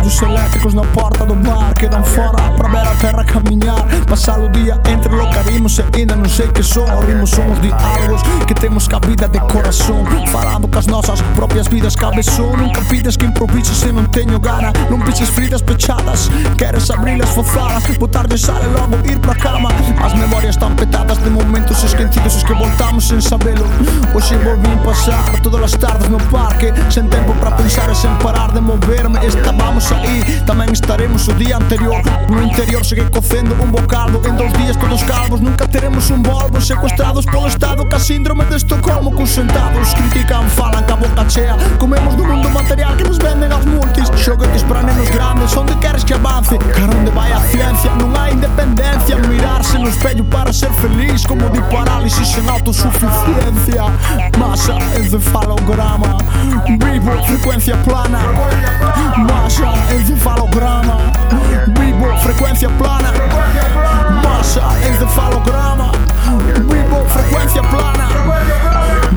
Ônibus elétricos na porta do bar Que dan fora para ver a terra caminhar Passar o dia entre locarimos E ainda non sei que son. Rimos somos de diálogos que temos cabida de coração Falando cas nosas propias vidas cabeção Nunca pides que improvises se não tenho gana. Non pises fridas pechadas. Queres abrir as Botar de sal e logo ir pra cama. As memorias tan petadas de momentos esquecidos Os que voltamos sen sabelo. Hoxe volvín pasar todas as tardes no parque Sen tempo para pensar e sen parar de moverme. Estábamos aí, tamén estaremos o día anterior. No interior segue cocendo un bocado En dos días todos calvos, nunca teremos un volvo Secuestrados polo estado, ca síndrome de Estocolmo Consentados, critican, falan, ca boca chea. Comemos do mundo material que nos venden as multis. Xoguetes para nenos grandes, onde queres que avance? Cara onde vai a espelho para ser feliz Como de parálise sem autossuficiência Massa, encefalograma Vivo, frequência plana. Massa, encefalograma Vivo, frequência plana. Massa, encefalograma Vivo, frequência plana.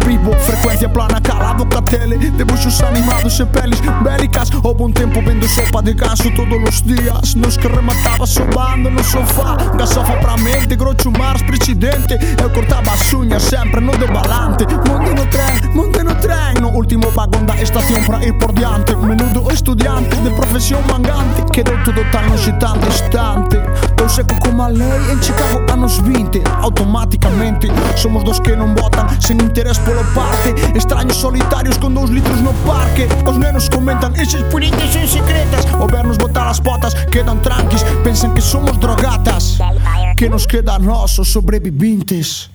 Vivo, frequência plana, calado com a tele. Dibuixos animados e peles bélicas. Houve um tempo vendo sopa de ganso todos os dias. Nos que rematava sobando no sofá. Gasofa pra niente Groccio Mars precedente E corta basugna sempre, no de balante Mondino tren, mondino tren. No último vagón da estación para ir por diante Menudo estudiante de profession mangante Quero todo tan eccitante, distante Eu seco como a lei en Chicago anos 20 Automaticamente somos dos que non votan Sen interés polo parte. Extraños solitarios con dous litros no parque. Os nenos comentan Esas puritas son secretas O vernos botar as botas Quedan tranquis. Pensan que somos drogatas. Del Que nos queda a nós os sobreviventes.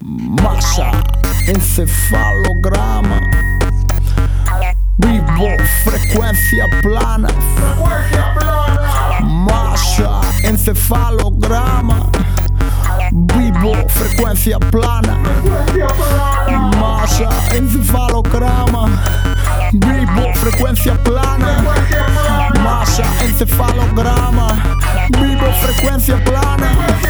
Massa, encefalograma. Vivo, frequência plana. Massa, encefalograma Vivo, frequência plana. Massa, encefalograma Vivo, frequência plana. Massa, encefalograma Vivo, frequência plana